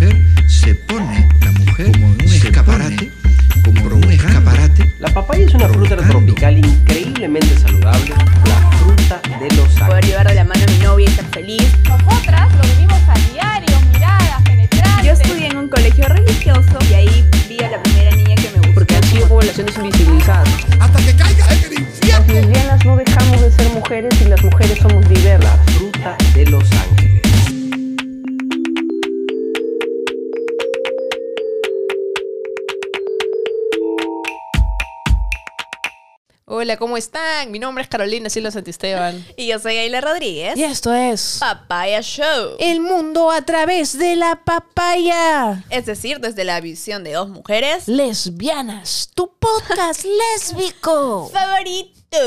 mujer se pone la mujer como un escaparate, como un escaparate. La papaya es una fruta tropical increíblemente saludable, la fruta de los Poder ángeles. llevar de la mano a mi novia y estar feliz. Nosotras lo vivimos a diario, miradas, penetrantes. Yo estudié en un colegio religioso y ahí vi a la primera niña que me gustó. Porque han sido poblaciones invisibilizadas. Hasta que caiga en el infierno. Las lesbianas no dejamos de ser mujeres y las mujeres somos diversas. La fruta de los ángeles. Hola, ¿cómo están? Mi nombre es Carolina Silva Santisteban. Y yo soy Ayla Rodríguez. Y esto es Papaya Show. El mundo a través de la papaya. Es decir, desde la visión de dos mujeres. Lesbianas, tu podcast lésbico. Favorito.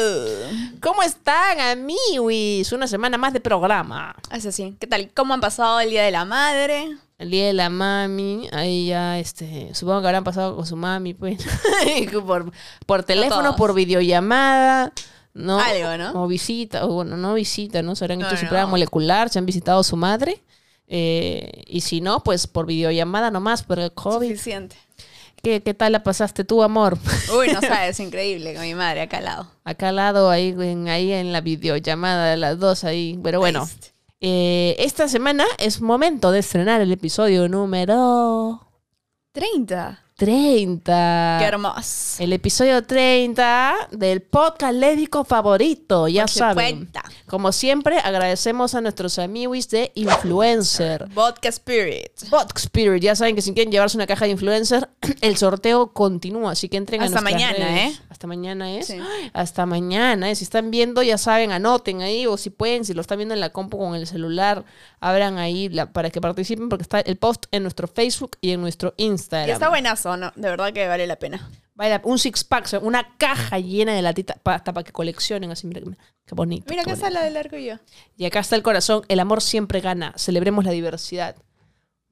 ¿Cómo están, amiguis? Una semana más de programa. Es así. ¿Qué tal? ¿Cómo han pasado el Día de la Madre? El día de la mami, ahí ya, este, supongo que habrán pasado con su mami, pues, por, por teléfono, por videollamada, ¿no? Algo, ¿no? O visita, o bueno, no visita, ¿no? Se habrán No, hecho su no. prueba molecular, se han visitado a su madre, eh, y si no, pues por videollamada nomás, por el COVID. Suficiente. ¿Qué, ¿Qué tal la pasaste tú, amor? Uy, no sabes, increíble con mi madre acá al lado. Acá al lado, ahí en, ahí en la videollamada de las dos ahí, pero bueno. Eh, esta semana es momento de estrenar el episodio número 30. 30. Qué hermoso. El episodio 30 del podcast lésbico favorito, ya saben. Como siempre, agradecemos a nuestros amigos de Influencer. Vodka Spirit. Vodka Spirit, ya saben que si quieren llevarse una caja de influencer, el sorteo continúa, así que entren a Hasta mañana, redes. ¿eh? Hasta mañana es. Sí. Hasta mañana, ¿eh? Si están viendo, ya saben, anoten ahí, o si pueden, si lo están viendo en la compu con el celular, abran ahí la- para que participen, porque está el post en nuestro Facebook y en nuestro Instagram. Y está De verdad que vale la pena. Vaya, un six pack, o sea, una caja llena de latitas hasta para que coleccionen así. Mira, qué bonito. Mira qué qué bonito. sala del arco y yo. Y acá está el corazón. El amor siempre gana. Celebremos la diversidad.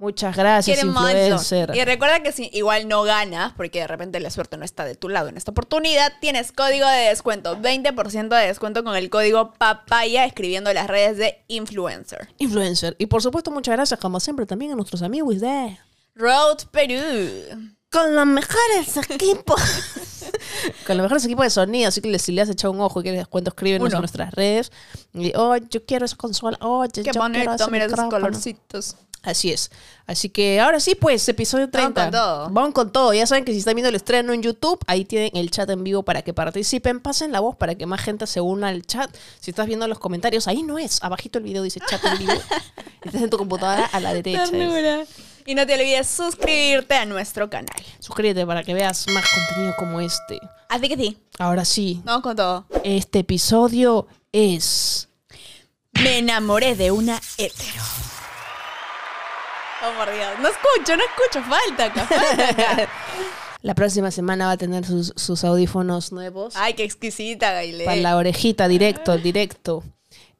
Muchas gracias, Quieren influencer. Y recuerda que si igual no ganas, porque de repente la suerte no está de tu lado en esta oportunidad, tienes código de descuento, 20% de descuento con el código papaya escribiendo las redes de influencer. Influencer. Y por supuesto, muchas gracias, como siempre, también a nuestros amigos de. Road Perú. Con los mejores equipos. Con los mejores equipos de sonido. Así que si le has echado un ojo y quieres descuento, escríbenos Uno. en nuestras redes. Y, oh, yo quiero esa consola. Oh, yo, Qué yo quiero bonito, ese mira esos colorcitos. Así es. Así que ahora sí, pues, episodio 30. Vamos con todo. Vamos con todo. Ya saben que si están viendo el estreno en YouTube, ahí tienen el chat en vivo para que participen. Pasen la voz para que más gente se una al chat. Si estás viendo los comentarios, ahí no es. Abajito el video dice chat en vivo. estás en tu computadora a la derecha. Y no te olvides suscribirte a nuestro canal. Suscríbete para que veas más contenido como este. Así que sí, Ahora sí, vamos con todo. este episodio es... Me enamoré de una hetero. Oh, por Dios. No escucho, no escucho. Falta acá. falta acá. La próxima semana va a tener sus, sus audífonos nuevos. Ay, qué exquisita, Gaile. Para la orejita, directo, directo.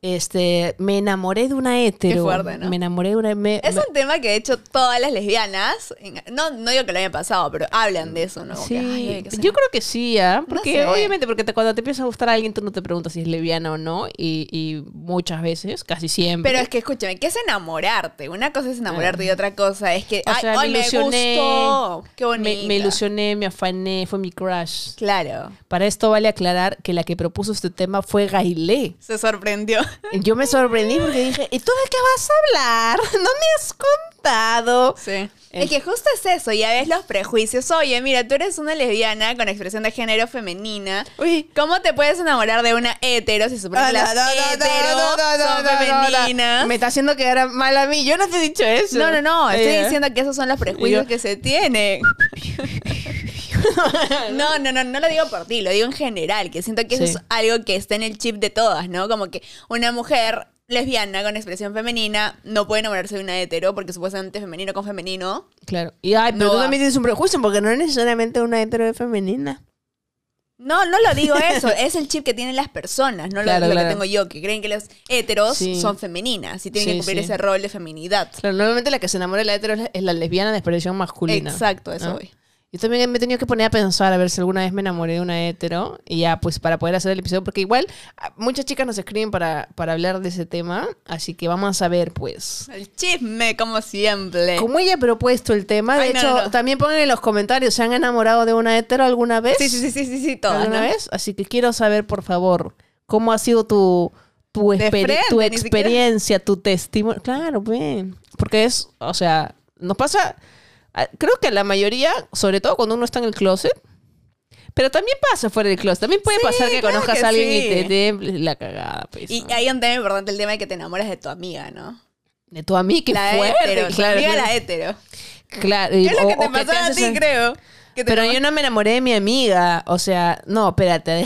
Este, me enamoré de una hetero. fuerte, ¿no? Me enamoré de una... me- Es me- un tema que de hecho todas las lesbianas, no, no digo que lo haya pasado, pero hablan de eso, ¿no? Sí, que, ay, ay, que se- yo creo que sí, ¿ah? Porque sé. obviamente, porque te- cuando te empieza a gustar a alguien, tú no te preguntas si es lesbiana o no, y, y muchas veces, casi siempre. Pero es que escúchame, ¿qué es enamorarte? Una cosa es enamorarte y otra cosa es que, O ay, sea, ay, me ilusioné, me gustó. Qué bonito. me, me ilusioné, me afané, fue mi crush. Claro, Para esto vale aclarar que la que propuso este tema fue Gailé. se sorprendió. Yo me sorprendí porque dije, ¿y tú de qué vas a hablar? No me has contado. Sí. Es que justo es eso, ya ves los prejuicios. Oye, mira, tú eres una lesbiana con expresión de género femenina. Uy, ¿Cómo te puedes enamorar de una hetero si supone que las son femeninas? Me está haciendo quedar mal a mí. Yo no te he dicho eso. No, no, no. Estoy Eh. diciendo que esos son los prejuicios que se tienen. No, no, no, no lo digo por ti, lo digo en general, que siento que eso Sí. es algo que está en el chip de todas, ¿no? Como que una mujer lesbiana con expresión femenina no puede enamorarse de una hetero porque supuestamente femenino con femenino. Claro. Y ay, pero No tú va. también tienes un prejuicio porque no es necesariamente una hetero es femenina. No, no lo digo eso, es el chip que tienen las personas, no lo- Claro, lo, claro. que tengo yo, que creen que los heteros Sí. son femeninas y tienen Sí, que cumplir sí. ese rol de feminidad. Claro, normalmente la que se enamora de la hetero es la- es la lesbiana de expresión masculina. Exacto, eso ¿no? voy. Yo también me he tenido que poner a pensar a ver si alguna vez me enamoré de una hetero. Y ya, pues para poder hacer el episodio. Porque igual ah, muchas chicas nos escriben para, para hablar de ese tema. Así que vamos a ver, pues. El chisme, como siempre. Como ella ha propuesto el tema, de Ay, no, hecho, no, no. también pongan en los comentarios, ¿se han enamorado de una hetero alguna vez? Sí, sí, sí, sí, sí, sí, todas, ¿Alguna vez? Así que quiero saber, por favor, cómo ha sido tu, tu, frente, tu siquiera. experiencia, tu testimonio. Claro, ven. Porque es, o sea, nos pasa, creo que la mayoría, sobre todo cuando uno está en el closet, pero también pasa fuera del closet. También puede Sí, pasar que claro conozcas que a alguien sí. y te dé la cagada, pues. Y ¿no? hay un tema importante, el tema de que te enamoras de tu amiga, ¿no? De tu amiga, qué la fuerte. tu claro, amiga claro. la hetero. Claro, ¿Qué es lo o- que te pasó a ti, creo? Que Pero yo no me enamoré de mi amiga. O sea, no, espérate.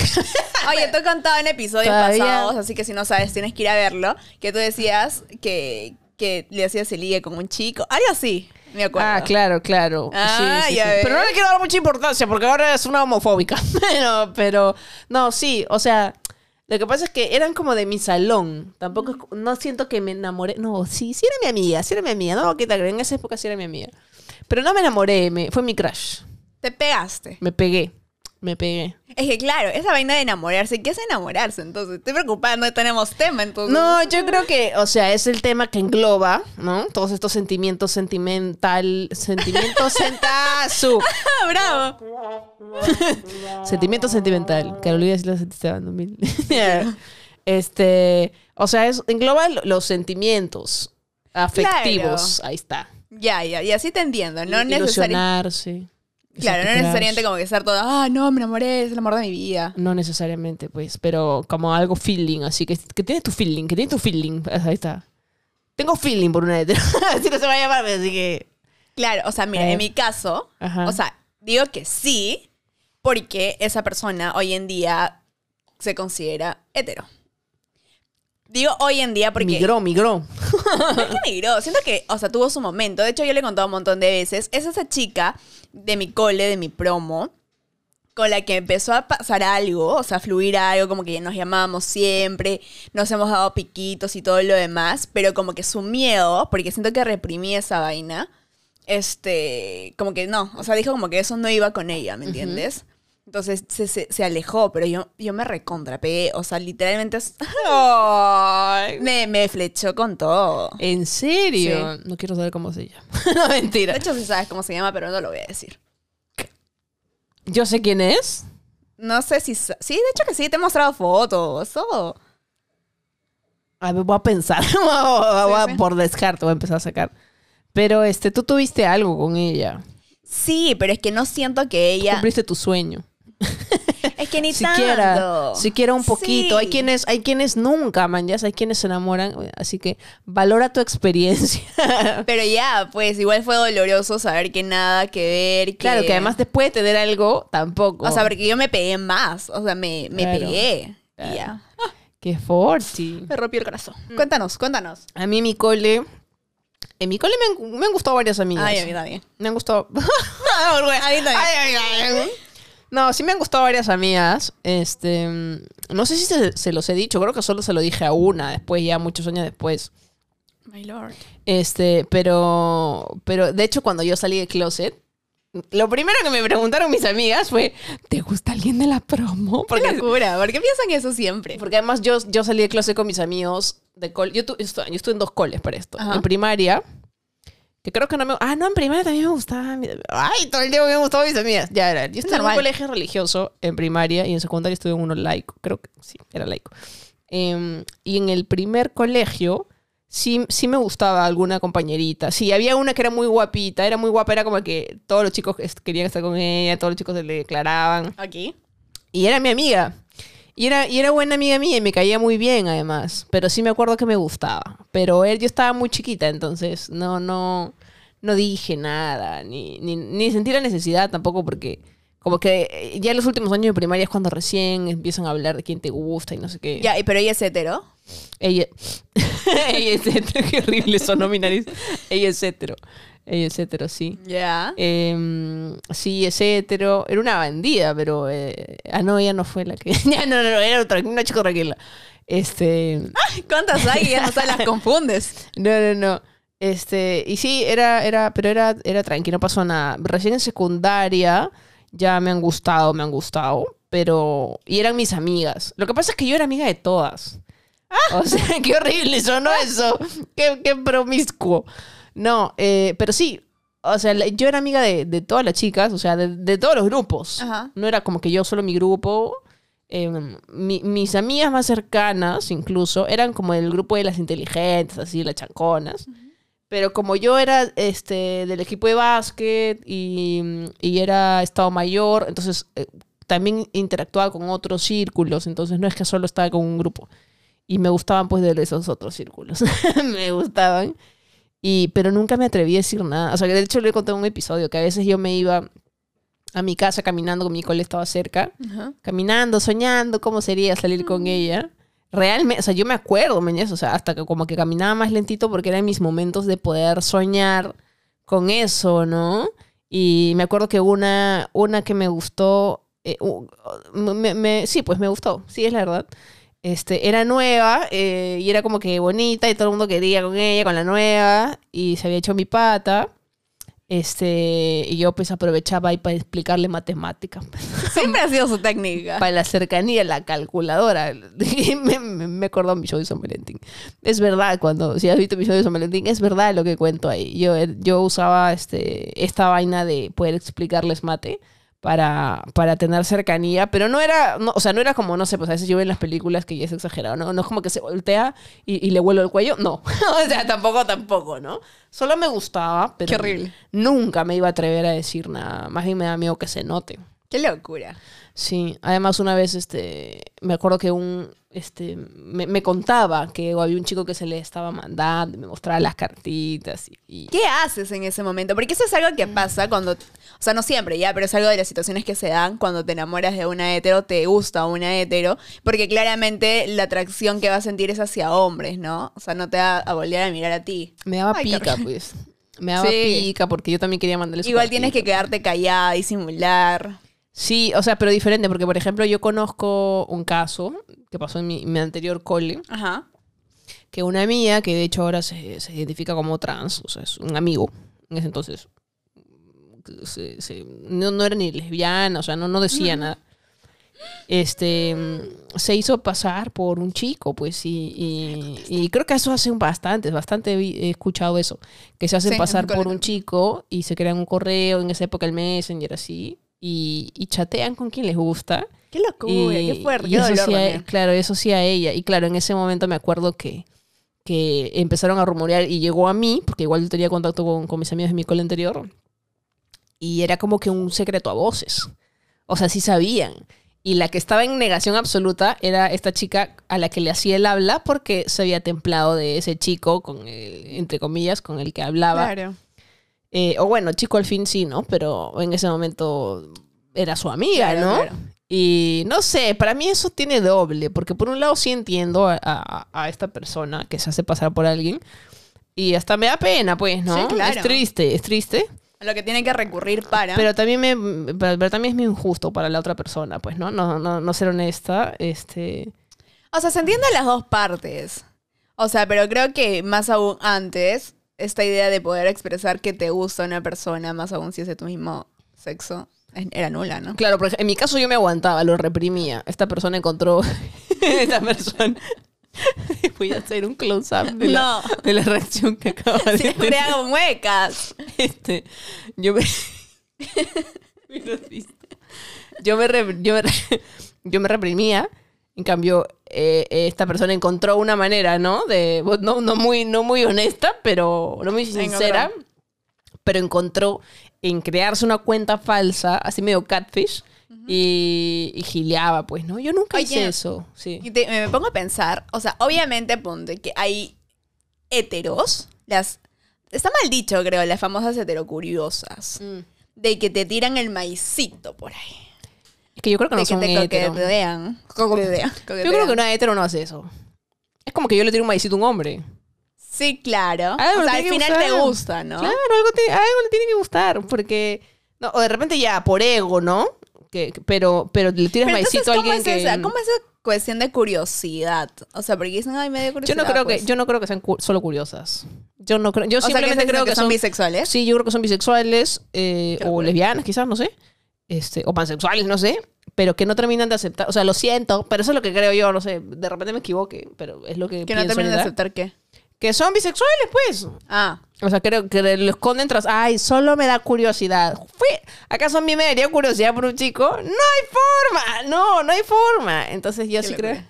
Oye, te he contado en episodios Todavía- pasados, así que si no sabes, tienes que ir a verlo, que tú decías que, que le hacías el ligue con un chico. Algo así, me acuerdo. Ah, claro, claro. Ah, Sí, sí, ya sí. Pero no le quiero dar mucha importancia porque ahora es una homofóbica. pero, pero, no, sí, o sea, lo que pasa es que eran como de mi salón. Tampoco, no siento que me enamoré. No, sí, sí era mi amiga, sí era mi amiga. No, ¿qué tal? En esa época sí era mi amiga. Pero no me enamoré, me, fue mi crush. Te pegaste. Me pegué, me pegué. Es que claro, esa vaina de enamorarse, ¿qué es enamorarse? Entonces, estoy preocupada, no tenemos tema, entonces. No, yo creo que, o sea, es el tema que engloba, ¿no? Todos estos sentimientos sentimental, sentimientos sentazu. Ah, bravo. Sentimiento sentimental. Carolina sí lo sentiste en 2000. este, o sea, es, engloba lo- los sentimientos afectivos. Ahí está. Ya, ya, y así te entiendo, no necesariamente. Claro, no necesariamente como que ser todo, ah, no, me enamoré, es el amor de mi vida. No necesariamente, pues, pero como algo feeling, así que, que tienes tu feeling, que tienes tu feeling. Ahí está. Tengo feeling por una hetero. así no se va a llamar, así que. Claro, o sea, mira, Eh. en mi caso, Ajá. o sea, digo que sí, porque esa persona hoy en día se considera hetero. Digo hoy en día porque... Migró, migró. No es que migró, siento que, o sea, tuvo su momento. De hecho, yo le he contado un montón de veces. Es esa chica de mi cole, de mi promo, con la que empezó a pasar algo, o sea, a fluir algo, como que nos llamábamos siempre, nos hemos dado piquitos y todo lo demás, pero como que su miedo, porque siento que reprimí esa vaina, este, como que no, o sea, dijo como que eso no iba con ella, ¿me entiendes? Entonces se, se, se alejó, pero yo, yo me recontrapegué, o sea, literalmente me, me flechó con todo. ¿En serio? No quiero saber cómo se llama. no, mentira. De hecho, sí sabes cómo se llama, pero no lo voy a decir. Yo sé quién es. No sé si... Sí, de hecho que sí, te he mostrado fotos, todo. A ver, voy a pensar. Voy a- voy a- sí. Por descarte voy a empezar a sacar. Pero este, tú tuviste algo con ella. Sí, pero es que no siento que ella... Cumpliste tu sueño. Es que ni Siquiera, tanto. siquiera un poquito. Sí. Hay quienes, hay quienes nunca, man, ya hay quienes se enamoran. Así que valora tu experiencia. Pero ya, pues igual fue doloroso saber que nada que ver. Que... claro, que además después de tener algo, tampoco. O sea, porque yo me pegué más. O sea, me, me Claro, pegué. Y ya. Qué forti. Me rompió el corazón. Cuéntanos, cuéntanos. A mí mi cole, en mi cole me han, me han gustado varias amigas. Ay, a mí también. Me han gustado. A mí también. Ay, ay, ay. No, sí me han gustado varias amigas. Este, no sé si se, se los he dicho, creo que solo se lo dije a una, después ya muchos años después. My lord. Este, pero, pero de hecho cuando yo salí de closet, lo primero que me preguntaron mis amigas fue, ¿te gusta alguien de la promo? Qué Porque, locura. ¿Por qué piensan eso siempre? porque además yo, yo salí de closet con mis amigos de cole. Yo, tu- yo estuve en dos coles para esto. Ajá. En primaria, que creo que no me... Ah, no, en primaria también me gustaba. Ay, todo el día me gustaban mis amigas. Ya era. Yo estuve en un colegio religioso en primaria y en secundaria estuve en uno laico. Creo que sí, era laico. Em, y en el primer colegio sí, sí me gustaba alguna compañerita. Sí, había una que era muy guapita, era muy guapa, era como que todos los chicos querían estar con ella, todos los chicos se le declaraban. Aquí. Y era mi amiga. Y era, y era buena amiga mía y me caía muy bien además. Pero sí me acuerdo que me gustaba. Pero él, yo estaba muy chiquita, entonces no, no, no dije nada. Ni, ni, ni sentí la necesidad tampoco porque como que eh, ya en los últimos años de primaria es cuando recién empiezan a hablar de quién te gusta y no sé qué. Ya, pero ella es hetero. Ella, ella es hetero. Qué horrible sonó mi nariz. Ella es hetero. Ella es hetero, sí. Ya. Eh, sí, es hetero. Era una bandida, pero. eh, ah, no, ella no fue la que. ya, no, no, no, era otra, una chica tranquila. Este. ¿Cuántas hay? Ya no se las confundes. No, no, no. Este, y sí, era, era, pero era, era tranqui, no pasó nada. Recién en secundaria ya me han gustado, me han gustado, pero... Y eran mis amigas. Lo que pasa es que yo era amiga de todas. O sea, qué horrible sonó eso. Qué, qué promiscuo. No, eh, pero sí, o sea, yo era amiga de, de todas las chicas, o sea, de, de todos los grupos. Ajá. No era como que yo solo mi grupo. Eh, mi- mis amigas más cercanas, incluso, eran como el grupo de las inteligentes, así, las chanconas. Pero como yo era este, del equipo de básquet y, y era Estado Mayor, entonces eh, también interactuaba con otros círculos, entonces no es que solo estaba con un grupo. Y me gustaban pues de esos otros círculos. me gustaban. Y, pero nunca me atreví a decir nada. O sea, que de hecho le conté un episodio que a veces yo me iba a mi casa caminando, con mi cole estaba cerca, Ajá. caminando, soñando cómo sería salir con ella. Realmente, o sea, yo me acuerdo, meñez, o sea, hasta que como que caminaba más lentito porque eran mis momentos de poder soñar con eso, ¿no? Y me acuerdo que una, una que me gustó, eh, sí, pues me gustó, sí, es la verdad. Este, era nueva eh, y era como que bonita y todo el mundo quería con ella, con la nueva, y se había hecho mi pata. Este, y yo pues aprovechaba ahí para explicarle matemáticas. Siempre ha sido su técnica. para la cercanía, la calculadora. Me, me acordó mi show de San Valentín. Es verdad, cuando, si has visto mi show de San Valentín, es verdad lo que cuento ahí. Yo, yo usaba este, esta vaina de poder explicarles mate para, para tener cercanía, pero no era, no, o sea, no era como, no sé, pues a veces yo veo en las películas que ya es exagerado, ¿no? No es como que se voltea y, y le vuelo el cuello, no. o sea, tampoco, tampoco, ¿no? Solo me gustaba, pero Qué horrible. nunca me iba a atrever a decir nada. Más bien me da miedo que se note. Qué locura. Sí, además una vez este me acuerdo que un este me, me contaba que había un chico que se le estaba mandando, me mostraba las cartitas y, y- ¿Qué haces en ese momento? Porque eso es algo que pasa cuando, o sea, no siempre ya, pero es algo de las situaciones que se dan cuando te enamoras de una hetero, te gusta una hetero, porque claramente la atracción que vas a sentir es hacia hombres, ¿no? O sea, no te va a volver a mirar a ti. me daba Ay, pica, pues. Me daba Sí. pica porque yo también quería mandarle su Igual tienes que quedarte callada, disimular. Sí, o sea, pero diferente porque por ejemplo, yo conozco un caso que pasó en mi, mi anterior cole, Ajá. que una amiga que de hecho ahora se, se identifica como trans, o sea, es un amigo en ese entonces. se- se- no, no era ni lesbiana, o sea, no, no decía nada. Este se hizo pasar por un chico, pues, y, y, y creo que eso hacen bastante, bastante he escuchado eso, que se hacen Sí, pasar por un chico y se crean un correo, en esa época el Messenger así, y, y chatean con quien les gusta. Qué locura, qué fuerte, y qué eso dolor sí a- claro, eso sí a ella. Y claro, en ese momento me acuerdo que, que empezaron a rumorear y llegó a mí, porque igual yo tenía contacto con, con mis amigos de mi cole anterior, y era como que un secreto a voces. O sea, sí sabían. Y la que estaba en negación absoluta era esta chica a la que le hacía el habla porque se había templado de ese chico, con el- entre comillas, con el que hablaba. Claro. Eh, o bueno, chico al fin sí, ¿no? Pero en ese momento era su amiga, Claro, ¿no? claro. Y no sé, para mí eso tiene doble, porque por un lado sí entiendo a, a- a esta persona que se hace pasar por alguien y hasta me da pena, pues, ¿no? Sí, claro. Es triste, es triste, A lo que tiene que recurrir para. pero también me pero, pero también es muy injusto para la otra persona, pues, ¿no? No, no, no ser honesta, este... O sea, se entiende las dos partes. O sea, pero creo que más aún antes, esta idea de poder expresar que te gusta una persona, más aún si es de tu mismo sexo, era nula, ¿no? Claro, porque en mi caso yo me aguantaba, lo reprimía. Esta persona encontró. Esta persona. Voy a hacer un close-up de, No. de la reacción que acaba de Siempre tener. hago muecas. Este, yo me. yo me, re- yo me, re- yo me reprimía. En cambio, eh, esta persona encontró una manera, ¿no? De, no, no, muy, no muy honesta, pero no muy sincera. Pero encontró en crearse una cuenta falsa, así medio catfish, y, y gileaba, pues, ¿no? Yo nunca hice eso. Sí. Y te- me pongo a pensar, o sea, obviamente ponte que hay heteros, las... Está mal dicho, creo, las famosas heterocuriosas. Mm. De que te tiran el maicito por ahí. Es que yo creo que no de que son te hetero. coquetean. Coquetean. Yo creo que una hetero no hace eso. Es como que yo le tiro un maicito a un hombre. Sí, claro. Algo o sea, al que final te gusta, ¿no? Claro, algo, te- algo le tiene que gustar. Porque. No, o de repente ya por ego, ¿no? Que, que- pero, pero le tiras Pero entonces, maicito a ¿cómo alguien es que. esa? ¿Cómo es esa cuestión de curiosidad. O sea, porque dicen, ay, me dio Yo curiosidad. no creo que, pues. yo no creo que sean cu- solo curiosas. Yo no creo, yo O sea, que simplemente creo que, son, bisexuales. Sí, yo creo que son bisexuales eh, o lesbianas, quizás, no sé. Este, o pansexuales, no sé. Pero que no terminan de aceptar. O sea, lo siento, pero eso es lo que creo yo, no sé. De repente me equivoque, pero es lo que. Que no terminan de aceptar qué. Que son bisexuales, pues. Ah, O sea, creo que lo esconden tras. Ay, solo me da curiosidad. Fui, ¿Acaso a mí me daría curiosidad por un chico? No hay forma. No, no hay forma. Entonces yo sí creo.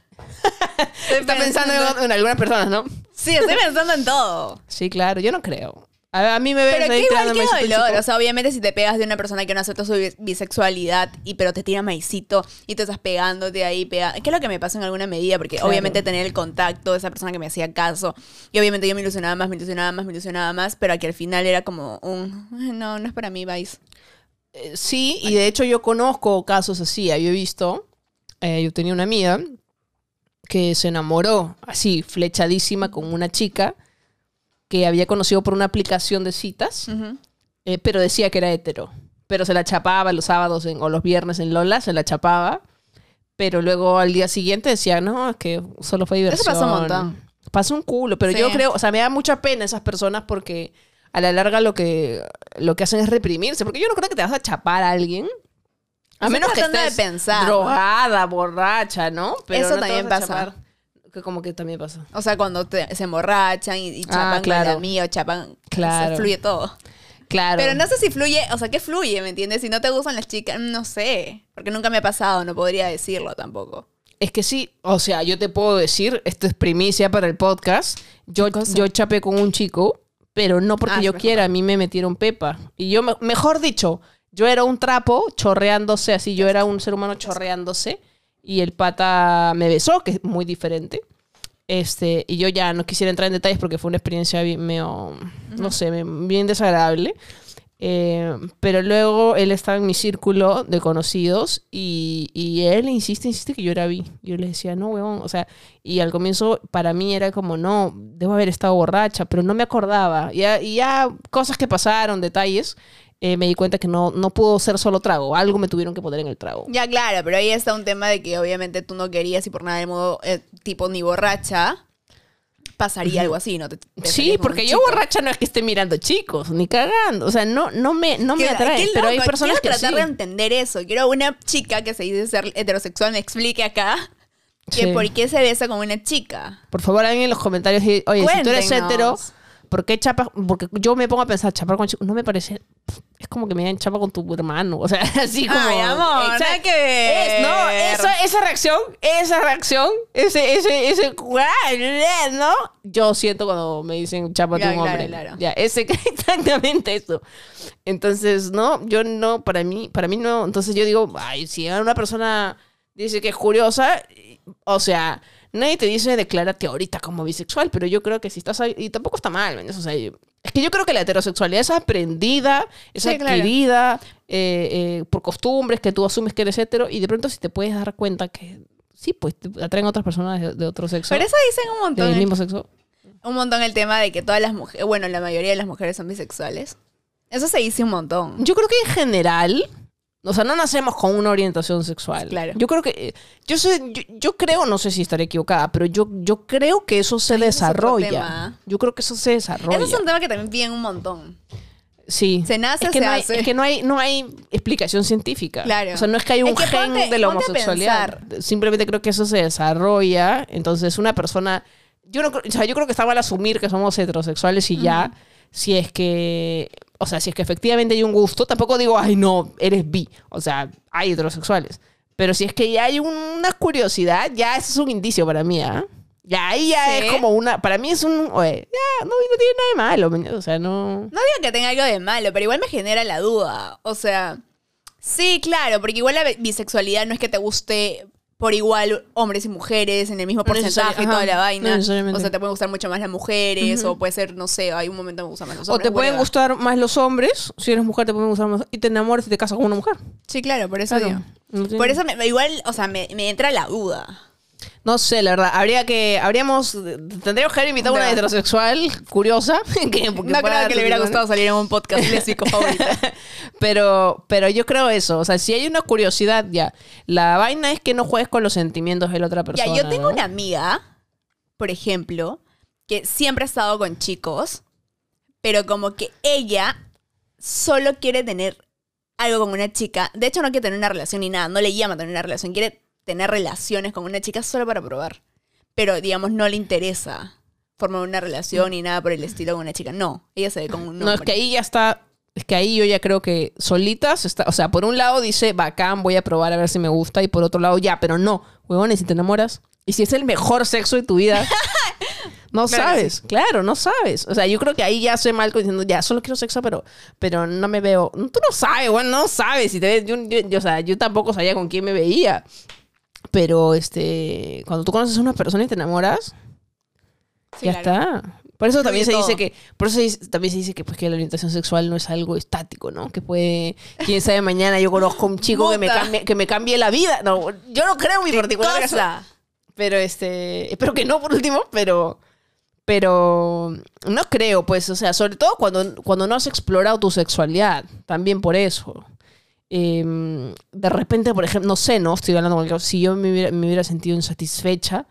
Está pensando en, en algunas personas, ¿no? sí, estoy pensando en todo. Sí, claro, yo no creo. A, a mí me ves Pero ahí qué igual que besito el dolor. chico. O sea, obviamente si te pegas de una persona que no acepta su bis- bisexualidad y pero te tira maicito y te estás pegándote ahí, pega ¿Qué es lo que me pasa en alguna medida? Porque Claro. obviamente tener el contacto de esa persona que me hacía caso y obviamente yo me ilusionaba más, me ilusionaba más, me ilusionaba más, pero que al final era como un, "Ay, no, no es para mí, vais. Eh, Sí, y de hecho yo conozco casos así. Yo he visto, eh, yo tenía una amiga que se enamoró así, flechadísima con una chica que había conocido por una aplicación de citas, eh, pero decía que era hetero. Pero se la chapaba los sábados en- o los viernes en Lola, se la chapaba. Pero luego al día siguiente decía, no, es que solo fue diversión. pasa un montón. Pasa un culo, pero Sí. yo creo, o sea, me da mucha pena esas personas porque a la larga lo que, lo que hacen es reprimirse. Porque yo no creo que te vas a chapar a alguien. A menos que tratando de estés pensar. drogada, borracha, ¿no? Eso no también pasa. chapar. Que como que también pasa. O sea, cuando te- se emborrachan y, y Ah, chapan claro. con la mía o chapan, Claro. se fluye todo. Claro. Pero no sé si fluye, o sea, ¿qué fluye? ¿Me entiendes? Si no te gustan las chicas, no sé. Porque nunca me ha pasado, no podría decirlo tampoco. Es que sí, o sea, yo te puedo decir, esto es primicia para el podcast. Yo, yo chapé con un chico, pero no porque Ah, yo quiera, a mí me metieron pepa. Y yo, me- mejor dicho, yo era un trapo chorreándose, así yo era un ser humano chorreándose, y el pata me besó, que es muy diferente. Este, y yo ya no quisiera entrar en detalles porque fue una experiencia bien, medio, no sé, bien desagradable. Eh, pero luego él estaba en mi círculo de conocidos y, y él insiste, insiste que yo era bi. Yo le decía, no, weón. O sea, y al comienzo para mí era como, no, debo haber estado borracha, pero no me acordaba. Y ya, y ya cosas que pasaron, detalles, eh, me di cuenta que no, no pudo ser solo trago. Algo me tuvieron que poner en el trago. Ya, claro, pero ahí está un tema de que obviamente tú no querías y por nada del modo, eh, tipo, ni borracha, pasaría algo así, ¿no? Te- te Sí, porque yo borracha no es que esté mirando chicos, ni cagando. O sea, no, no me, no me atrae. pero hay personas que quiero sí. tratar de entender eso. Quiero una chica que se dice ser heterosexual me explique acá que Sí. por qué se besa con una chica. Por favor, alguien en los comentarios, oye, si tú eres hetero, ¿por qué chapas? Porque yo me pongo a pensar, chapar con chico, no me parece, es como que me dan chapa con tu hermano, o sea, así como... Ay, amor, ver. Es- no, esa, esa reacción, esa reacción, ese, ese, ese, ¿no? Yo siento cuando me dicen chapa Ya, un claro, hombre. claro. Ya, ese, exactamente eso. Entonces, no, yo no, para mí, para mí no. Entonces yo digo, ay, si una persona dice que es curiosa, o sea, nadie te dice declárate ahorita como bisexual, pero yo creo que si estás ahí, y tampoco está mal, ¿me entiendes? O sea, es que yo creo que la heterosexualidad es aprendida, es Sí, claro. adquirida eh, eh, por costumbres que tú asumes que eres hetero y de pronto si te puedes dar cuenta que sí, pues te atraen otras personas de, de otro sexo, Pero eso dicen un montón. del mismo sexo. Un montón el tema de que todas las mujeres, bueno, la mayoría de las mujeres son bisexuales. Eso se dice un montón. Yo creo que en general, o sea, no nacemos con una orientación sexual. Claro. Yo creo que, eh, yo sé, yo, yo creo, no sé si estaré equivocada, pero yo, yo creo que eso se Ay, es desarrolla. Yo creo que eso se desarrolla. Eso es un tema que también piden un montón. Sí. Se nace, es que se no hay, es que no hay, no hay explicación científica. Claro. O sea, no es que hay un Es que gen ponte- de la homosexualidad. Simplemente creo que eso se desarrolla. Entonces, una persona. Yo no o sea, yo creo que está mal asumir que somos heterosexuales y ya. Si es que. O sea, si es que efectivamente hay un gusto, tampoco digo, ay, no, eres bi. O sea, hay heterosexuales. Pero si es que ya hay una curiosidad, ya eso es un indicio para mí, ¿ah? Ya ahí ya Sí. es como una. Para mí es un. oye, ya, no, no tiene nada de malo. O sea, no. No digo que tenga algo de malo, pero igual me genera la duda. O sea, sí, claro, porque igual la bisexualidad no es que te guste por igual hombres y mujeres en el mismo No porcentaje y toda la no vaina. o sea, te pueden gustar mucho más las mujeres, o puede ser, no sé, hay un momento que me gustan más los O hombres. te pueden gustar más los hombres, si eres mujer te pueden gustar más, y te enamoras y te casas con una mujer. Sí, claro, por eso Claro. digo. No tiene- Por eso me, igual, o sea, me, me entra la duda. No sé, la verdad. Habría que. Habríamos. Tendríamos que haber invitado a una heterosexual curiosa. Que, No creo que le hubiera gustado salir en un podcast lésbico favorito. Pero, pero yo creo eso. O sea, si hay una curiosidad, ya. La vaina es que no juegues con los sentimientos de la otra persona. Ya, yo tengo ¿no? una amiga, por ejemplo, que siempre ha estado con chicos, pero como que ella solo quiere tener algo con una chica. De hecho, no quiere tener una relación ni nada. No le llama tener una relación. Quiere tener relaciones con una chica solo para probar. Pero, digamos, no le interesa formar una relación ni nada por el estilo con una chica. No, ella se ve con un No, es que ahí ya está. Es que ahí yo ya creo que solitas está. O sea, por un lado dice, bacán, voy a probar a ver si me gusta. Y por otro lado, ya, pero no. Huevones, si te enamoras. Y si es el mejor sexo de tu vida. No sabes, claro, no sabes. O sea, yo creo que ahí ya hace mal diciendo, ya, solo quiero sexo, pero, pero no me veo. Tú no sabes, bueno, no sabes. Si te ves, yo, yo- yo, o sea, yo tampoco sabía con quién me veía. Pero este, cuando tú conoces a una persona y te enamoras, Sí, ya claro. está. Por eso también se dice que, por eso se también se dice que, pues, que la orientación sexual no es algo estático, ¿no? Que puede, quién sabe, mañana yo conozco a un chico que me, cambie, que me cambie la vida. No, yo no creo en mi ¿Qué particular caso. Pero este, espero que no por último, pero pero no creo, pues, o sea, sobre todo cuando, cuando no has explorado tu sexualidad, también por eso. Em, de repente, por ejemplo, no sé, no estoy hablando con el si yo me hubiera, me hubiera sentido insatisfecha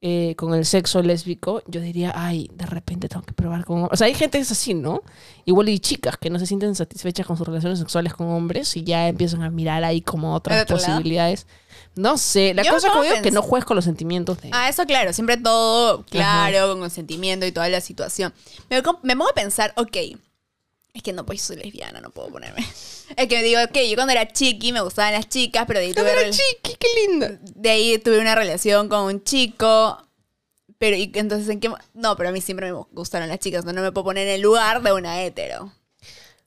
eh, con el sexo lésbico, yo diría, ay, de repente tengo que probar con hombres. O sea, hay gente que es así, ¿no? Igual hay chicas que no se sienten satisfechas con sus relaciones sexuales con hombres y ya empiezan a mirar ahí como otras ¿Al otro lado? posibilidades. No sé, la Yo cosa como digo es que no juegues con los sentimientos de... Ah, eso claro, siempre todo claro, con consentimiento y toda la situación. Me, me pongo a pensar, ok, es que no, pues soy lesbiana, no puedo ponerme. Es que digo, ok, yo cuando era chiqui me gustaban las chicas, pero de ahí, tuve, Pero chiqui, qué linda. de ahí tuve una relación con un chico. Pero y entonces, ¿en qué? No, pero a mí siempre me gustaron las chicas, no, no me puedo poner en el lugar de una hetero.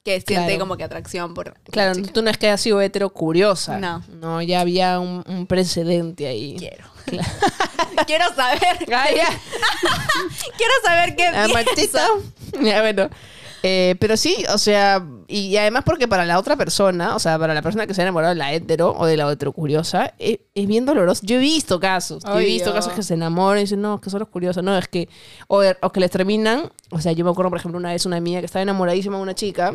Que siente Claro. como que atracción por. Claro, tú no es que hayas sido hetero curiosa. No. No, ya había un, un precedente ahí. Quiero. quiero saber. Ah. Quiero saber qué Ah, piensa. Martita. Ya, bueno. Eh, pero sí, o sea, y además porque para la otra persona, o sea, para la persona que se ha enamorado de la hetero o de la heterocuriosa, es, es bien doloroso. Yo he visto casos, yo he visto casos que se enamoran y dicen, no, que solo es curioso, no, es que, o, o que les terminan, o sea, yo me acuerdo, por ejemplo, una vez una amiga que estaba enamoradísima de una chica,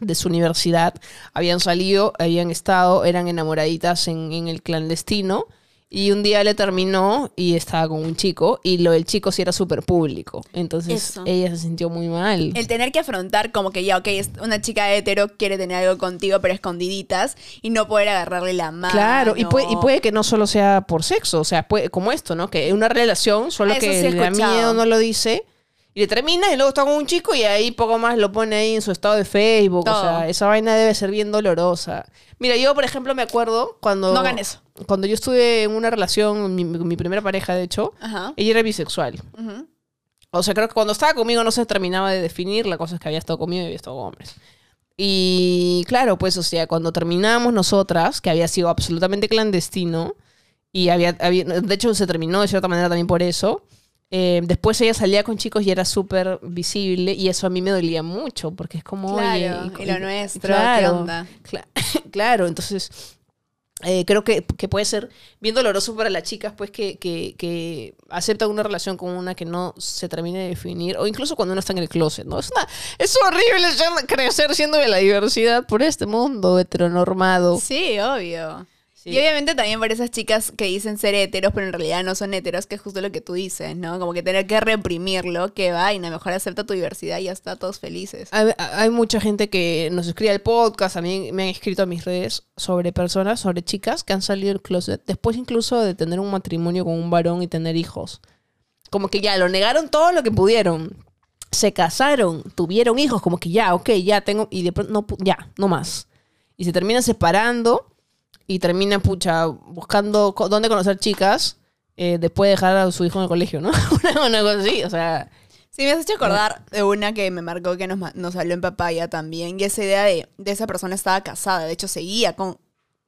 de su universidad, habían salido, habían estado, eran enamoraditas en, en el clandestino. Y un día le terminó y estaba con un chico. Y lo del chico sí era súper público. Entonces Eso. ella se sintió muy mal. El tener que afrontar como que ya, ok, es una chica hetero quiere tener algo contigo, pero escondiditas, y no poder agarrarle la mano. Claro, y puede, y puede que no solo sea por sexo, o sea, puede, como esto, ¿no? Que una relación, solo Eso que sí le da miedo, no lo dice, y le termina y luego está con un chico y ahí poco más lo pone ahí en su estado de Facebook. O sea, esa vaina debe ser bien dolorosa. Mira, yo, por ejemplo, me acuerdo cuando... No hagan eso. Cuando yo estuve en una relación, mi, mi primera pareja, de hecho, Ajá. ella era bisexual. Ujú. O sea, creo que cuando estaba conmigo no se terminaba de definir. La cosa es que había estado conmigo y había estado con hombres. Y claro, pues, o sea, cuando terminamos nosotras, que había sido absolutamente clandestino, y había, había- de hecho se terminó de cierta manera también por eso, eh, después ella salía con chicos y era súper visible, y eso a mí me dolía mucho, porque es como, Claro, oye, y lo nuestro, ¿qué onda? Cla- claro, entonces eh, creo que, que puede ser bien doloroso para las chicas, pues, que, que, que aceptan una relación con una que no se termine de definir, o incluso cuando uno está en el closet, ¿no? Es, una- es horrible crecer siendo de la diversidad por este mundo heteronormado. Sí, obvio. Sí. Y obviamente también por esas chicas que dicen ser heteros, pero en realidad no son heteros, que es justo lo que tú dices, ¿no? Como que tener que reprimirlo, qué vaina, mejor acepta tu diversidad y ya está, todos felices. Hay, hay mucha gente que nos escribe al podcast, también me han escrito a mis redes sobre personas, sobre chicas que han salido del closet, después incluso de tener un matrimonio con un varón y tener hijos. Como que ya lo negaron todo lo que pudieron. Se casaron, tuvieron hijos, como que ya, ok, ya tengo, y de pronto, no, ya, no más. Y se terminan separando y terminan, pucha, buscando dónde conocer chicas eh, después de dejar a su hijo en el colegio, ¿no? una, cosa así, o sea... Sí, me has hecho acordar de una que me marcó que nos, nos habló en papaya también. Y esa idea de, de esa persona estaba casada. De hecho, seguía con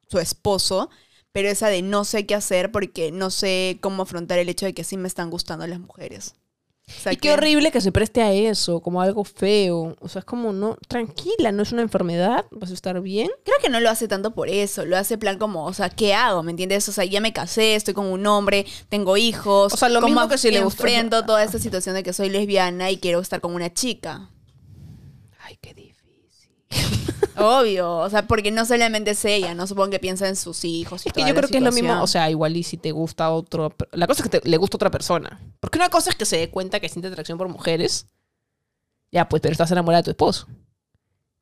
su esposo. Pero esa de no sé qué hacer porque no sé cómo afrontar el hecho de que sí me están gustando las mujeres. Sea, y qué que- horrible que se preste a eso, como algo feo. O sea, es como, no, tranquila, no es una enfermedad, vas a estar bien. Creo que no lo hace tanto por eso, lo hace plan como, o sea, ¿qué hago? ¿Me entiendes? O sea, ya me casé, estoy con un hombre, tengo hijos. O sea, lo ¿cómo mismo que si le gusta- enfrento toda esta situación de que soy lesbiana y quiero estar con una chica. Obvio, o sea, porque no solamente es ella, no supongo que piensa en sus hijos. y Es que yo creo que es lo mismo, o sea, igual y si te gusta otro... La cosa es que te- le gusta otra persona. Porque una cosa es que se dé cuenta que siente atracción por mujeres. Ya, pues, pero estás enamorada de tu esposo.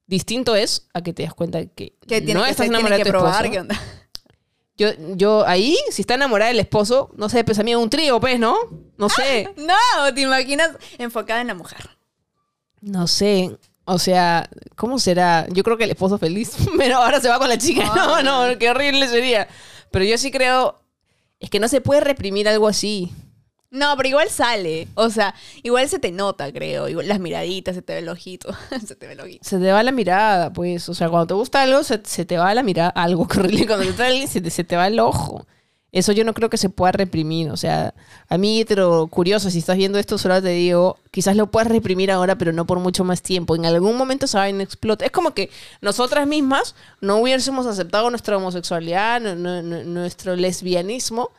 Distinto es a que te das cuenta que, que tiene no que, estás enamorada de tu probar esposo. qué onda. Yo, yo ahí, si está enamorada del esposo, no sé, pues a mí un trío, pues, ¿no? No sé. No, te imaginas enfocada en la mujer. No sé. O sea, ¿cómo será? Yo creo que el esposo feliz, pero ahora se va con la chica. No, no, qué horrible sería. Pero yo sí creo, es que no se puede reprimir algo así. No, pero igual sale. O sea, igual se te nota, creo. Igual las miraditas, se te ve el ojito. se te ve el ojito. Se te va la mirada, pues. O sea, cuando te gusta algo, se, se te va la mirada. Algo, horrible. Cuando te gusta alguien, se te, se te va el ojo. Eso yo no creo que se pueda reprimir. O sea, a mí, pero curioso, si estás viendo esto, solo te digo, quizás lo puedas reprimir ahora, pero no por mucho más tiempo. En algún momento esa vaina explota. Es como que nosotras mismas no hubiésemos aceptado nuestra homosexualidad, nu- nu- nu- nuestro lesbianismo,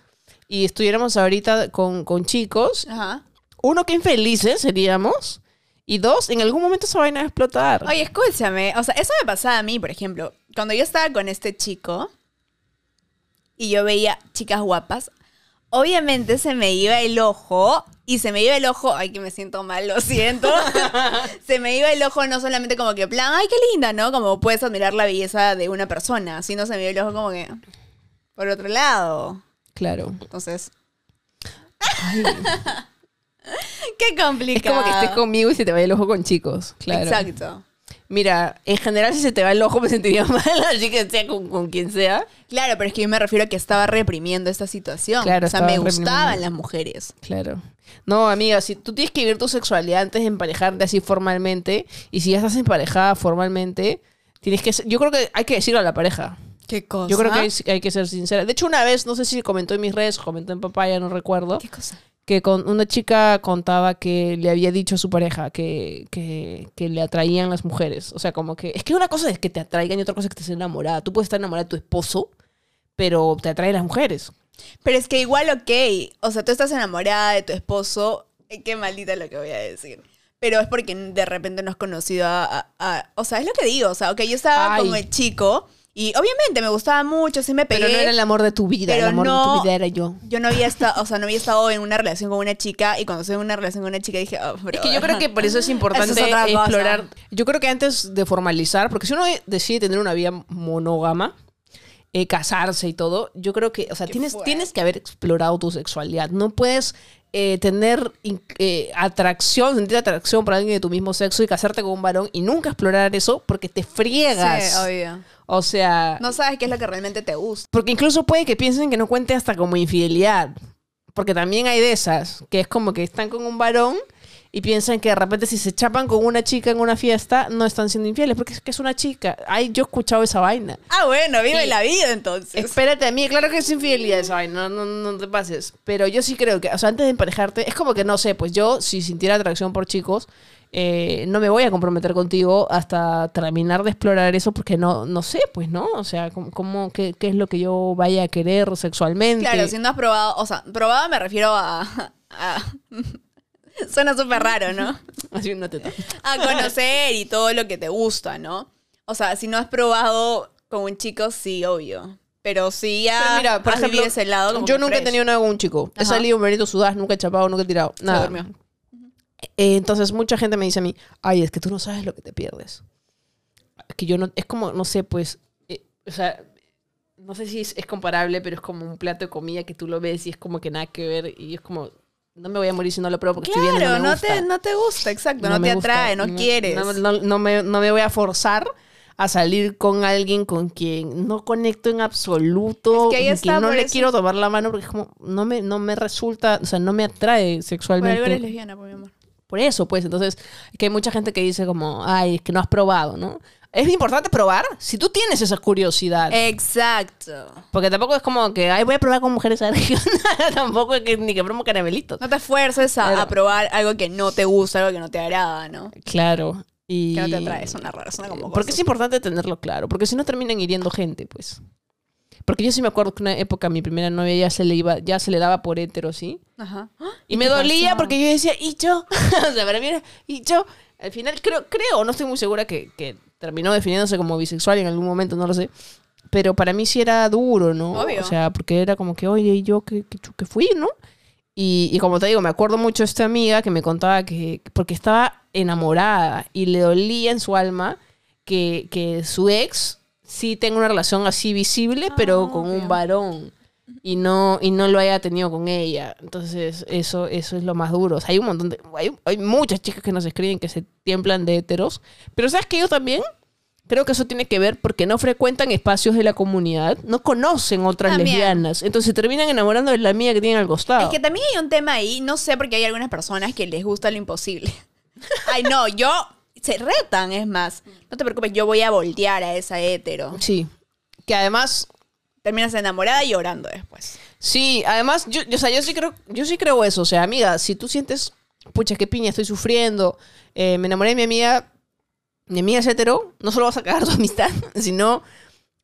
y estuviéramos ahorita con, con chicos. Ajá. Uno, que infelices seríamos. Y dos, en algún momento esa vaina va a explotar. Oye, escúchame. O sea, eso me pasaba a mí, por ejemplo. Cuando yo estaba con este chico y yo veía chicas guapas, obviamente se me iba el ojo y se me iba el ojo, ay, que me siento mal, lo siento. se me iba el ojo no solamente como que, plan, ay, qué linda, ¿no? Como puedes admirar la belleza de una persona, sino se me iba el ojo como que por otro lado. Claro. Entonces. qué complicado. Es como que estés conmigo y se te vaya el ojo con chicos. Claro. Exacto. Mira, en general, si se te va el ojo, me sentiría mal, así que sea con, con quien sea. Claro, pero es que yo me refiero a que estaba reprimiendo esta situación. Claro, o sea, me gustaban las mujeres. Claro. No, amiga, si tú tienes que vivir tu sexualidad antes de emparejarte así formalmente, y si ya estás emparejada formalmente, tienes que ser- yo creo que hay que decirlo a la pareja. ¿Qué cosa? Yo creo que hay, hay que ser sincera. De hecho, una vez, no sé si comentó en mis redes, comentó en papaya, no recuerdo. ¿Qué cosa? que con una chica contaba que le había dicho a su pareja que, que, que le atraían las mujeres. O sea, como que... Es que una cosa es que te atraigan y otra cosa es que estés enamorada. Tú puedes estar enamorada de tu esposo, pero te atraen las mujeres. Pero es que igual, ok. O sea, tú estás enamorada de tu esposo. eh, Qué maldita lo que voy a decir. Pero es porque de repente no has conocido a, a- a- O sea, es lo que digo. O sea, ok, yo estaba Ay. con el chico y obviamente me gustaba mucho, sí me pegué. Pero no era el amor de tu vida, el amor de tu vida era yo. Yo no había estado, o sea, no había estado en una relación con una chica y cuando estoy en una relación con una chica dije, oh, Es que yo creo que por eso es importante Eso es otra cosa. explorar. Yo creo que antes de formalizar, porque si uno decide tener una vida monógama, eh, casarse y todo, yo creo que, o sea, tienes, fuerte. tienes que haber explorado tu sexualidad. No puedes eh, tener eh, atracción, sentir atracción por alguien de tu mismo sexo y casarte con un varón y nunca explorar eso porque te friegas. Sí, obvio. o sea, No sabes qué es lo que realmente te gusta. porque incluso puede que piensen que no cuente hasta como infidelidad. Porque también hay de esas, que es como que están con un varón y piensan que de repente si se chapan con una chica en una fiesta, no están siendo infieles, porque es que es una chica. Ay, yo he escuchado esa vaina. Ah, bueno, vive Y- la vida entonces. Espérate, a mí, claro que es infidelidad esa vaina, no, no, no te pases. Pero yo sí creo que, o sea, antes de emparejarte, es como que no sé, pues yo, si sintiera atracción por chicos, eh, no me voy a comprometer contigo hasta terminar de explorar eso, porque no, no sé, pues, ¿no? O sea, ¿cómo, cómo- qué, qué es lo que yo vaya a querer sexualmente? Claro, si no has probado, o sea, probado me refiero a... a- Suena súper raro, ¿no? Así una teta. A conocer y todo lo que te gusta, ¿no? O sea, si no has probado con un chico, sí, obvio. Pero si ya Pero mira, por has ejemplo, vivido ese lado, como yo que nunca he tenido nada con un chico. He Ajá. salido un verito sudaz, nunca he chapado, nunca he tirado. Nada. durmió. Eh, entonces mucha gente me dice a mí, ay, es que tú no sabes lo que te pierdes. Que yo no, es como, no sé, pues, eh, o sea, no sé si es, es comparable, pero es como un plato de comida que tú lo ves y es como que nada que ver y es como, no me voy a morir si no lo pruebo porque estoy viendo Claro, no me no gusta. te, no te gusta, exacto, no, te gusta, atrae, no, quieres. No, no- no me, no me voy a forzar a salir con alguien con quien no conecto en absoluto, Es que ahí está, no por le eso- quiero tomar la mano porque es como, no me, no me resulta, o sea, no me atrae Por sexualmente. algo eres lesbiana, por mi amor. Por eso, pues, entonces, que hay mucha gente que dice como, ay, es que no has probado, ¿no? Es importante probar si tú tienes esa curiosidad. Exacto. Porque tampoco es como que, ay, voy a probar con mujeres a ver qué onda". Tampoco es que ni que promo caramelitos. No te esfuerces a, Claro. a probar algo que no te gusta, algo que no te agrada, ¿no? Claro. Y... Que no te atrae, suena raro, suena como Porque es importante tenerlo claro, porque si no terminan hiriendo gente, pues. Porque yo sí me acuerdo que una época mi primera novia ya se le iba, ya se le daba por hétero, ¿sí? Ajá. Y me dolía pasó? porque yo decía, ¿y yo? o sea, para mí era, ¿y yo? Al final creo, creo, no estoy muy segura que, que terminó definiéndose como bisexual en algún momento, no lo sé. Pero para mí sí era duro, ¿no? Obvio. O sea, porque era como que, oye, ¿y yo qué, qué, qué fui, no? Y, y como te digo, me acuerdo mucho de esta amiga que me contaba que, porque estaba enamorada y le dolía en su alma que, que su ex sí tenga una relación así visible, pero Ah, con un varón y no, y no lo haya tenido con ella. Entonces, eso, eso es lo más duro. O sea, hay un montón de. Hay, hay muchas chicas que nos escriben que se tiemblan de heteros. Pero ¿sabes que Yo también creo que eso tiene que ver porque no frecuentan espacios de la comunidad, no conocen otras También. lesbianas. Entonces se terminan enamorando de la mía que tienen al costado. Es que también hay un tema ahí, no sé, porque hay algunas personas que les gusta lo imposible. Ay, no, yo. Se retan, es más. No te preocupes, yo voy a voltear a esa hetero. Sí. Que además Terminas enamorada y llorando después. Sí, además, yo, yo- o sea, yo sí creo, yo sí creo eso. O sea, amiga, si tú sientes, pucha, qué piña, estoy sufriendo, eh, me enamoré de mi amiga, mi amiga es hetero, no solo vas a cagar tu amistad, sino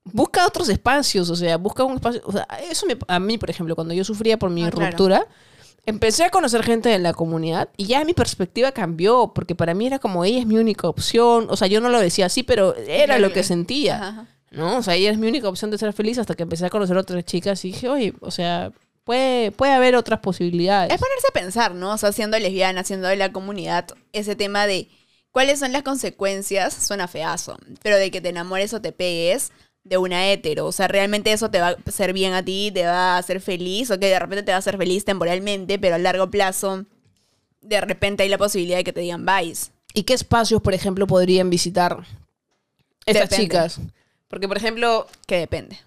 busca otros espacios. O sea, busca un espacio. O sea, eso me- a mí, por ejemplo, cuando yo sufría por mi Ah, claro. ruptura, empecé a conocer gente en la comunidad y ya mi perspectiva cambió, porque para mí era como ella es mi única opción. O sea, yo no lo decía así, pero era lo que sentía. Ajá, ajá. ¿No? O sea, ella es mi única opción de ser feliz hasta que empecé a conocer otras chicas y dije, oye, o sea, puede, puede haber otras posibilidades. Es ponerse a pensar, ¿no? O sea, siendo lesbiana, siendo de la comunidad, ese tema de cuáles son las consecuencias, suena feazo, pero de que te enamores o te pegues de una hetero. O sea, realmente eso te va a hacer bien a ti, te va a hacer feliz, o que de repente te va a hacer feliz temporalmente, pero a largo plazo, de repente hay la posibilidad de que te digan vais. ¿Y qué espacios, por ejemplo, podrían visitar estas Depende. chicas? Porque, por ejemplo, Que depende.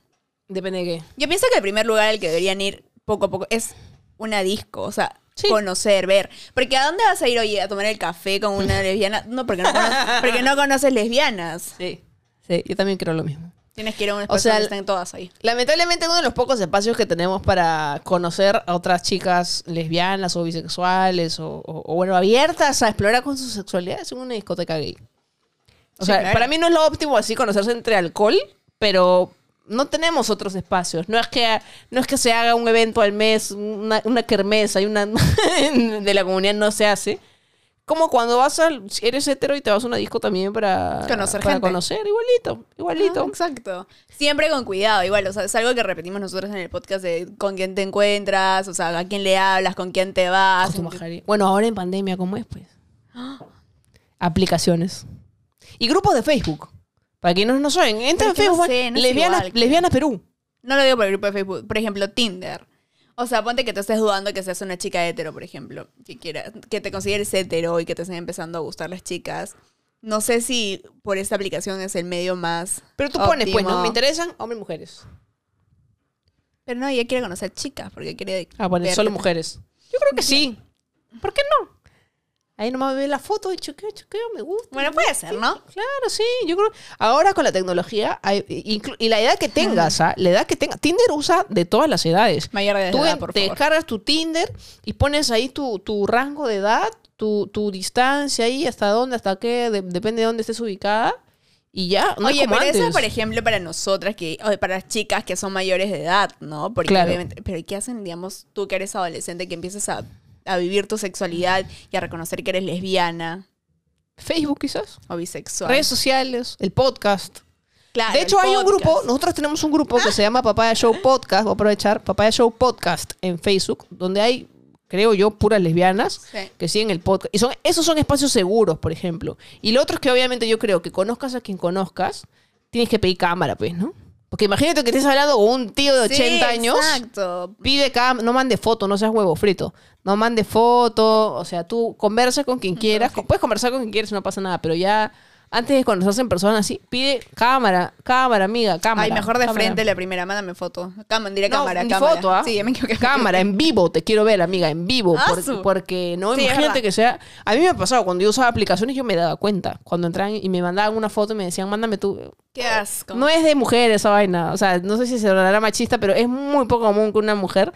depende de qué. Yo pienso que el primer lugar al que deberían ir poco a poco es una disco, o sea, Sí. conocer, ver. Porque ¿a dónde vas a ir, oye, a tomar el café con una lesbiana? No, porque no, conoces, porque no conoces lesbianas. Sí. Sí, yo también creo lo mismo. Tienes que ir a un espacio sea, donde estén todas ahí. Lamentablemente uno de los pocos espacios que tenemos para conocer a otras chicas lesbianas o bisexuales o, o- o, bueno, abiertas a explorar con su sexualidad es en una discoteca gay. O Sí, sea, claro. para mí no es lo óptimo así conocerse entre alcohol, pero no tenemos otros espacios. No es que, no es que se haga un evento al mes, una, una kermés, hay una de la comunidad no se hace. Como cuando vas al, si eres hetero y te vas a una disco también para Conocer para gente. conocer, igualito, igualito. Ah, exacto. Siempre con cuidado, igual, o sea, es algo que repetimos nosotros en el podcast de con quién te encuentras, o sea, a quién le hablas, con quién te vas. Bueno, ahora en pandemia, ¿cómo es, pues? Aplicaciones. Y grupos de Facebook. Para quienes no saben, entra en que no Facebook. sé, no es igual, Perú. No lo digo por el grupo de Facebook, por ejemplo, Tinder. O sea, ponte que te estés dudando que seas una chica hetero, por ejemplo, que quiera, que te consideres hetero y que te estén empezando a gustar las chicas. No sé si por esta aplicación es el medio más. Pero tú pones, pues, ¿no? óptimo. Me interesan hombres y mujeres. Pero no, ella quiere conocer chicas porque quiere. Ah, bueno, solo mujeres. Yo creo que sí. ¿Por qué no? Ahí nomás ve la foto y choqueo, choqueo, me gusta. Bueno, puede ser, ¿no? Claro, sí. Yo creo. Ahora con la tecnología hay- y la edad que tengas, ¿ah? La edad que tengas. Tinder usa de todas las edades. Mayor de Tú edad, por te favor. descargas tu Tinder y pones ahí tu, tu rango de edad, tu, tu distancia ahí, hasta dónde, hasta qué, de- depende de dónde estés ubicada. Y ya, no es Oye, como pero eso, antes. por ejemplo, para nosotras, que, o para las chicas que son mayores de edad, ¿no? Porque Claro. obviamente, pero ¿qué hacen, digamos, tú que eres adolescente, que empiezas a, a vivir tu sexualidad y a reconocer que eres lesbiana Facebook quizás. o bisexual? Redes sociales, el podcast. Claro, de hecho, hay un grupo, nosotros tenemos un grupo que se llama Papaya Show Podcast, voy a aprovechar, Papaya Show Podcast en Facebook, donde hay, creo yo, puras lesbianas Sí. que siguen el podcast. Y son, esos son espacios seguros, por ejemplo. Y lo otro es que obviamente yo creo que conozcas a quien conozcas, tienes que pedir cámara, pues, ¿no? Porque imagínate que estés hablando con un tío de Sí, 80 años. Exacto. Pide cámara, no mande foto, no seas huevo frito. No mande foto, o sea, tú conversa con quien quieras. Puedes conversar con quien quieras, no pasa nada, pero ya Antes de conocerse en persona, así, pide cámara, cámara, amiga, cámara. Ay, mejor de cámara. frente la primera, mándame foto. Cámara, diré No, cámara, ni cámara. foto, ¿ah? Sí, ya me equivoqué. Cámara, en vivo, te quiero ver, amiga, en vivo. Ah, por- su. porque, no, Sí, imagínate que sea. A mí me ha pasado, cuando yo usaba aplicaciones, yo me daba cuenta. Cuando entraban y me mandaban una foto y me decían, mándame tú. Qué asco. No es de mujer esa vaina. O sea, no sé si se hablará machista, pero es muy poco común que una mujer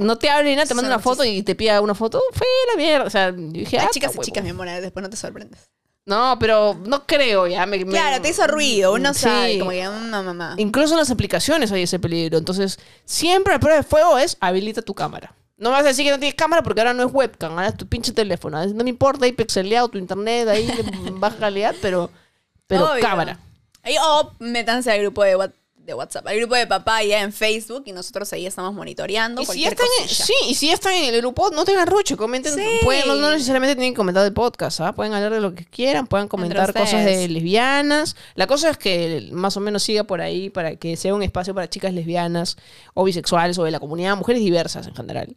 no te hable ni nada, te manda una foto y te pida una foto. Fue la mierda. O sea, yo dije, Hay ah, chicas y chicas, mi amor, después no te sorprendes. No, pero no creo ya. me- me- Claro, te hizo ruido, uno Sí. sabe, como que, no, mamá. Incluso en las aplicaciones hay ese peligro. Entonces, siempre la prueba de fuego es habilita tu cámara. No me vas a decir que no tienes cámara porque ahora no es webcam, ahora es tu pinche teléfono. No me importa, ahí pixeleado tu internet, ahí baja calidad, pero, pero Obvio. cámara. O métanse al grupo de, What- de WhatsApp, al grupo de papá ya en Facebook y nosotros ahí estamos monitoreando. Y si, están en, sí, y si están en el grupo, no tengan rucho, comenten. Sí. Pueden, no, no necesariamente tienen que comentar de podcast, ¿ah? Pueden hablar de lo que quieran, pueden comentar cosas de lesbianas. La cosa es que más o menos siga por ahí para que sea un espacio para chicas lesbianas o bisexuales o de la comunidad, mujeres diversas en general.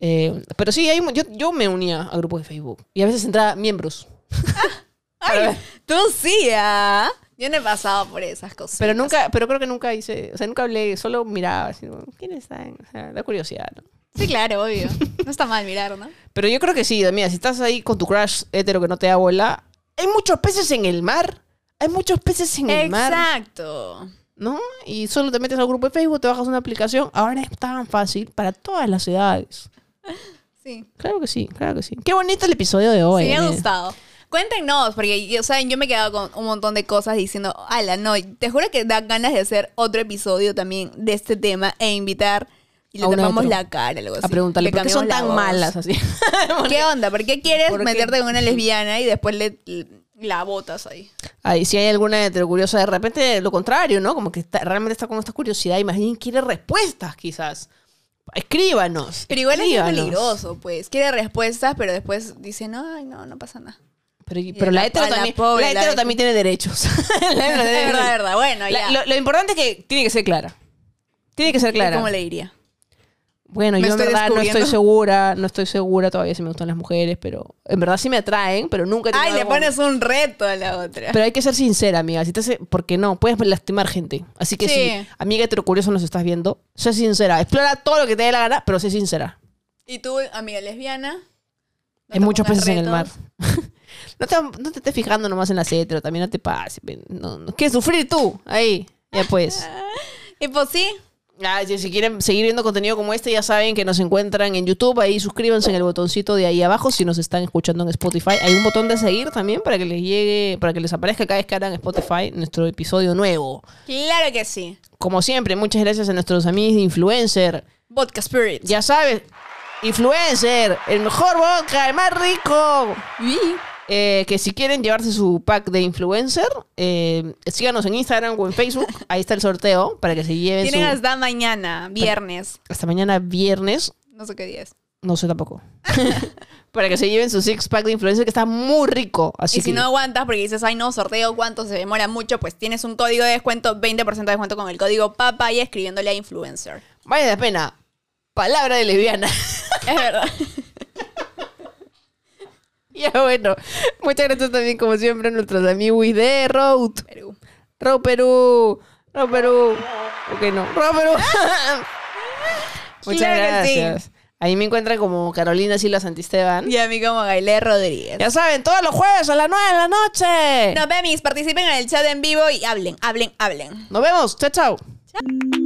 Eh, pero sí, hay, yo, yo me unía a grupos de Facebook y a veces entraba miembros. Ay, tú sí, ¿ah? Yo no he pasado por esas cosas. Pero nunca, pero creo que nunca hice, o sea, nunca hablé, solo miraba, así, ¿quiénes están? O sea, la curiosidad, ¿no? Sí, claro, obvio. No está mal mirar, ¿no? Pero yo creo que sí, mira, si estás ahí con tu crush hetero que no te da bola, hay muchos peces en el mar. Hay muchos peces en el mar, Exacto. ¿no? Y solo te metes al grupo de Facebook, te bajas una aplicación. Ahora es tan fácil para todas las edades. Sí. Claro que sí, claro que sí. Qué bonito el episodio de hoy. Sí, me ha ¿eh? gustado. Cuéntenos, porque yo, saben, yo me he quedado con un montón de cosas diciendo, ala, no, te juro que da ganas de hacer otro episodio también de este tema e invitar y le tapamos la cara, algo así. A preguntarle, Le ¿por qué son tan voz. malas así? ¿Qué onda? ¿Por qué quieres ¿Por qué? meterte con una lesbiana y después le, la botas ahí? Ay, si hay alguna heterocuriosa, de repente lo contrario, ¿no? Como que está- realmente está con esta curiosidad y más bien quiere respuestas, quizás. Escríbanos. Pero igual es escríbanos. peligroso, pues. Quiere respuestas, pero después dice, no, ay, no, no pasa nada. Pero, pero la la- hetero, a la también, pobre, la hetero también tiene derechos. La verdad, verdad. Bueno, ya. lo, lo importante es que tiene que ser clara. Tiene que ser clara. ¿Cómo le diría? Bueno, Me yo en verdad no estoy segura, no estoy segura todavía si me gustan las mujeres, pero en verdad sí me atraen, pero nunca Ay, le pones un reto a la otra. Pero hay que ser sincera, amiga. Si te hace... Porque no, puedes lastimar gente. Así que Sí. si, amiga heterocuriosa nos estás viendo, sé sincera. Explora todo lo que te dé la gana, pero sé sincera. ¿Y tú, amiga lesbiana? ¿No Hay muchos peces en el mar. no, te, no te estés fijando nomás en la hetero, también no te pases. No, no. ¿Quieres sufrir tú? Ahí, ya pues. Y pues sí, Ah, si, quieren seguir viendo contenido como este, ya saben que nos encuentran en YouTube. Ahí suscríbanse en el botoncito de ahí abajo si nos están escuchando en Spotify. Hay un botón de seguir también para que les llegue, para que les aparezca cada vez que hagan Spotify nuestro episodio nuevo. claro que sí. Como siempre, muchas gracias a nuestros amigos de Influencer. Vodka Spirit. Ya sabes, Influencer, el mejor vodka, el más rico. Eh, que si quieren llevarse su pack de influencer, eh, síganos en Instagram o en Facebook. Ahí está el sorteo para que se lleven su... Tienen hasta mañana, viernes. Hasta mañana viernes. No sé qué día es. No sé tampoco. para que se lleven su six pack de influencer que está muy rico. Así y si que no aguantas porque dices, ay no, sorteo, ¿cuánto? Se demora mucho, pues tienes un código de descuento, 20% de descuento con el código papaya escribiéndole a influencer. vale la pena. Palabra de lesbiana. Es verdad. ya bueno. Muchas gracias también, como siempre, a nuestros amigos de Road. Perú. Ro Perú. Ro Perú. ¿Por qué no? Ro Perú. Muchas Claro sí. gracias. Ahí me encuentran como Carolina Silva Santisteban. Y a mí como Gailé Rodríguez. Ya saben, todos los jueves a las 9 de la noche. Nos vemos, participen en el chat en vivo y hablen, hablen, hablen. Nos vemos. Chao, chao. Chao.